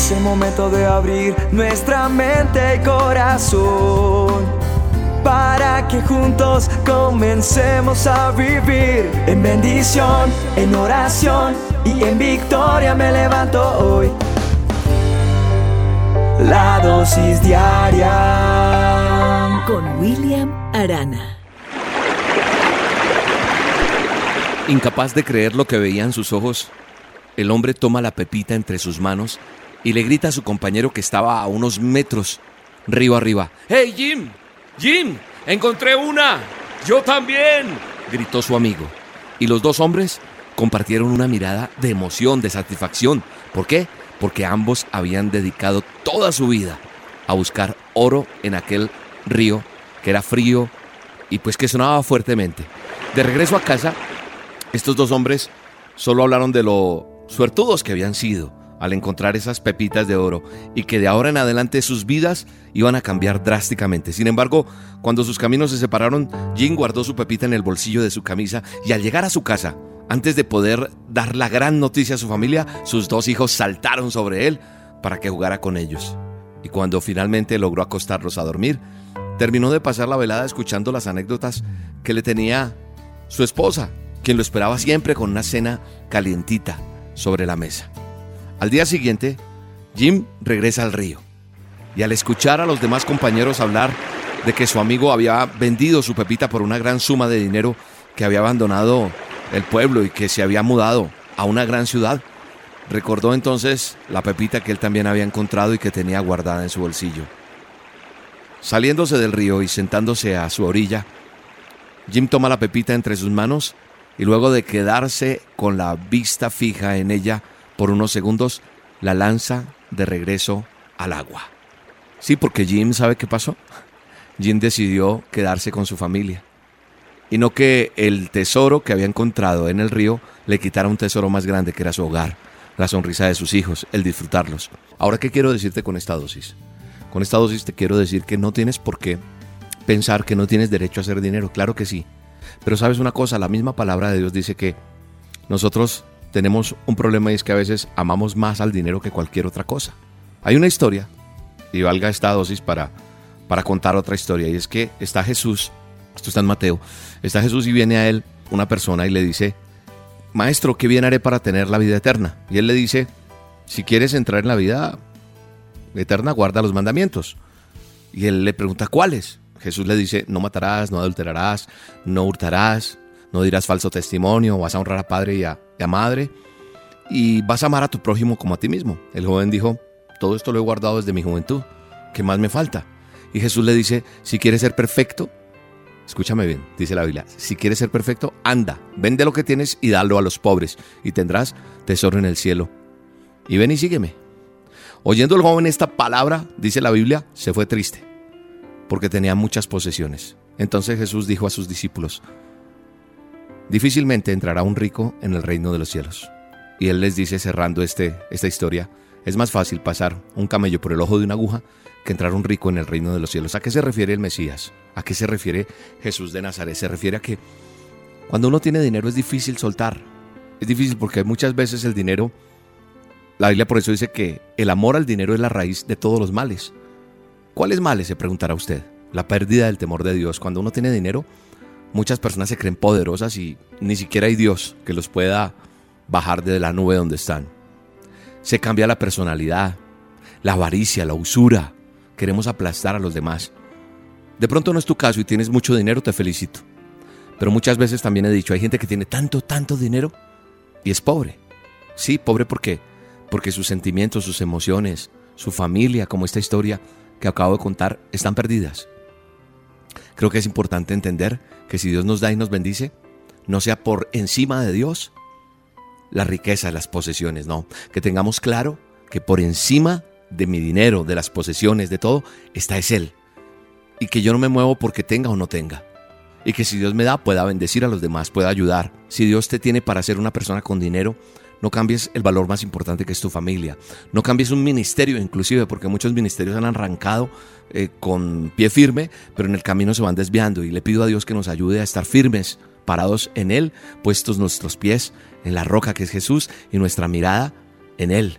Es el momento de abrir nuestra mente y corazón para que juntos comencemos a vivir en bendición, en oración y en victoria me levanto hoy. La dosis diaria con William Arana. Incapaz de creer lo que veía en sus ojos, el hombre toma la pepita entre sus manos y le grita a su compañero que estaba a unos metros río arriba. ¡Hey Jim! ¡Jim! ¡Encontré una! ¡Yo también! gritó su amigo. Y los dos hombres compartieron una mirada de emoción, de satisfacción. ¿Por qué? porque ambos habían dedicado toda su vida a buscar oro en aquel río que era frío y pues que sonaba fuertemente. De regreso a casa, estos dos hombres solo hablaron de lo suertudos que habían sido al encontrar esas pepitas de oro y que de ahora en adelante sus vidas iban a cambiar drásticamente. Sin embargo, cuando sus caminos se separaron, Jim guardó su pepita en el bolsillo de su camisa y al llegar a su casa antes de poder dar la gran noticia a su familia, sus dos hijos saltaron sobre él para que jugara con ellos. Y cuando finalmente logró acostarlos a dormir, terminó de pasar la velada escuchando las anécdotas que le tenía su esposa, quien lo esperaba siempre con una cena calientita sobre la mesa. Al día siguiente, Jim regresa al río y al escuchar a los demás compañeros hablar de que su amigo había vendido su pepita por una gran suma de dinero que había abandonado el pueblo y que se había mudado a una gran ciudad. Recordó entonces la pepita que él también había encontrado y que tenía guardada en su bolsillo. Saliéndose del río y sentándose a su orilla, Jim toma la pepita entre sus manos y luego de quedarse con la vista fija en ella por unos segundos, la lanza de regreso al agua. Sí, porque Jim sabe qué pasó. Jim decidió quedarse con su familia y no que el tesoro que había encontrado en el río le quitara un tesoro más grande que era su hogar, la sonrisa de sus hijos, el disfrutarlos. Ahora, ¿qué quiero decirte con esta dosis? Con esta dosis te quiero decir que no tienes por qué pensar que no tienes derecho a hacer dinero, claro que sí. Pero sabes una cosa, la misma palabra de Dios dice que nosotros tenemos un problema y es que a veces amamos más al dinero que cualquier otra cosa. Hay una historia, y valga esta dosis para, para contar otra historia, y es que está Jesús esto está en Mateo, está Jesús y viene a él una persona y le dice, Maestro, ¿qué bien haré para tener la vida eterna? Y él le dice, si quieres entrar en la vida eterna, guarda los mandamientos. Y él le pregunta, ¿cuáles? Jesús le dice, no matarás, no adulterarás, no hurtarás, no dirás falso testimonio, vas a honrar a padre y a, madre, y vas a amar a tu prójimo como a ti mismo. El joven dijo, todo esto lo he guardado desde mi juventud, ¿qué más me falta? Y Jesús le dice, si quieres ser perfecto, Escúchame bien, dice la Biblia, si quieres ser perfecto, anda, vende lo que tienes y dalo a los pobres, y tendrás tesoro en el cielo. Y ven y sígueme. Oyendo el joven esta palabra, dice la Biblia, se fue triste, porque tenía muchas posesiones. Entonces Jesús dijo a sus discípulos, difícilmente entrará un rico en el reino de los cielos. Y él les dice, cerrando este, esta historia, es más fácil pasar un camello por el ojo de una aguja que entrar un rico en el reino de los cielos. ¿A qué se refiere el Mesías? ¿A qué se refiere Jesús de Nazaret? Se refiere a que cuando uno tiene dinero es difícil soltar. Es difícil porque muchas veces el dinero, la Biblia por eso dice que el amor al dinero es la raíz de todos los males. ¿Cuáles males? Se preguntará usted. La pérdida del temor de Dios. Cuando uno tiene dinero, muchas personas se creen poderosas y ni siquiera hay Dios que los pueda bajar de la nube donde están. Se cambia la personalidad, la avaricia, la usura. Queremos aplastar a los demás. De pronto no es tu caso y tienes mucho dinero, te felicito. Pero muchas veces también he dicho, hay gente que tiene tanto, tanto dinero y es pobre. Sí, pobre porque porque sus sentimientos, sus emociones, su familia, como esta historia que acabo de contar, están perdidas. Creo que es importante entender que si Dios nos da y nos bendice, no sea por encima de Dios la riqueza, las posesiones, no. Que tengamos claro que por encima de mi dinero, de las posesiones, de todo, está es Él y que yo no me muevo porque tenga o no tenga. Y que si Dios me da, pueda bendecir a los demás, pueda ayudar. Si Dios te tiene para ser una persona con dinero, no cambies el valor más importante que es tu familia. No cambies un ministerio inclusive, porque muchos ministerios han arrancado eh, con pie firme, pero en el camino se van desviando. Y le pido a Dios que nos ayude a estar firmes, parados en Él, puestos nuestros pies en la roca que es Jesús y nuestra mirada en Él.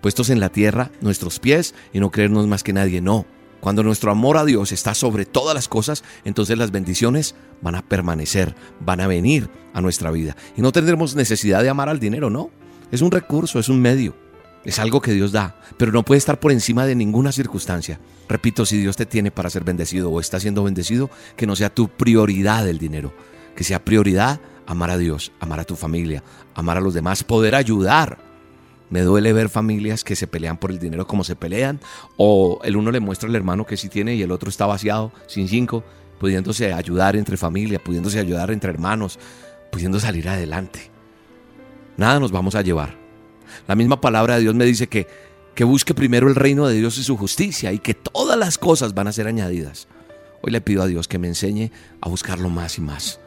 puestos en la tierra, nuestros pies y no creernos más que nadie. No. Cuando nuestro amor a Dios está sobre todas las cosas, entonces las bendiciones van a permanecer, van a venir a nuestra vida. Y no tendremos necesidad de amar al dinero, no. Es un recurso, es un medio. Es algo que Dios da, pero no puede estar por encima de ninguna circunstancia. Repito, si Dios te tiene para ser bendecido o está siendo bendecido, que no sea tu prioridad el dinero, que sea prioridad amar a Dios, amar a tu familia, amar a los demás, poder ayudar. Me duele ver familias que se pelean por el dinero como se pelean, o el uno le muestra al hermano que sí tiene y el otro está vaciado, sin cinco, pudiéndose ayudar entre familia, pudiéndose ayudar entre hermanos, pudiendo salir adelante. Nada nos vamos a llevar la misma palabra de Dios me dice que, que busque primero el reino de Dios y su justicia y que todas las cosas van a ser añadidas. Hoy le pido a Dios que me enseñe a buscarlo más y más.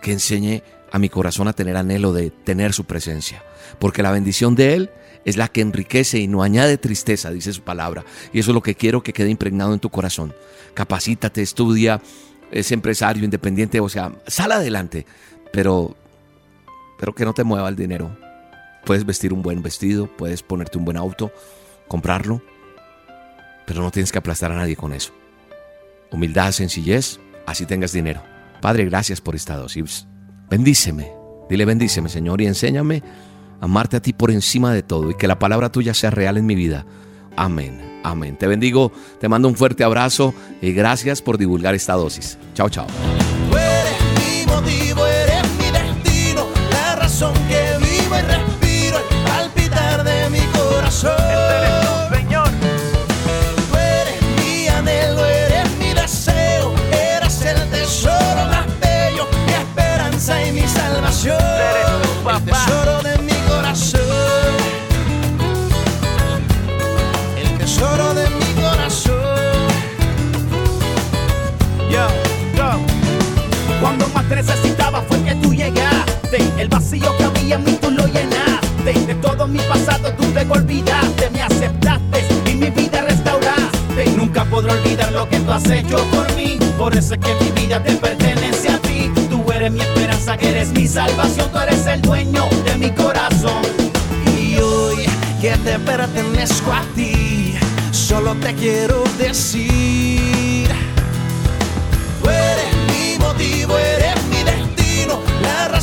Que enseñe a mi corazón a tener anhelo de tener su presencia. Porque la bendición de Él es la que enriquece y no añade tristeza, dice su palabra. Y eso es lo que quiero que quede impregnado en tu corazón. Capacítate, estudia, es empresario, independiente, o sea, sal adelante. Pero, pero que no te mueva el dinero. Puedes vestir un buen vestido, puedes ponerte un buen auto, comprarlo, pero no tienes que aplastar a nadie con eso. Humildad, sencillez, así tengas dinero. Padre, gracias por esta dosis. Bendíceme, dile bendíceme, Señor, y enséñame a amarte a ti por encima de todo y que la palabra tuya sea real en mi vida. Amén, amén. Te bendigo, te mando un fuerte abrazo y gracias por divulgar esta dosis. Chao, chao. Que vivo y Señor. Tú eres mi anhelo, eres mi deseo, eres el tesoro más bello, mi esperanza y mi salvación. Eres tu papá. El tesoro de mi corazón. El tesoro de mi corazón. Yo, yo. Cuando más necesitaba fue que tú llegaste. El vacío que había en mí tú lo llenaste. De todo mi pasado tú te olvidaste, me aceptaste y mi vida restauraste. Nunca podré olvidar lo que tú has hecho por mí. Por eso es que mi vida te pertenece a ti. Tú eres mi esperanza, eres mi salvación. Tú eres el dueño de mi corazón. Y hoy que te pertenezco a ti, solo te quiero decir.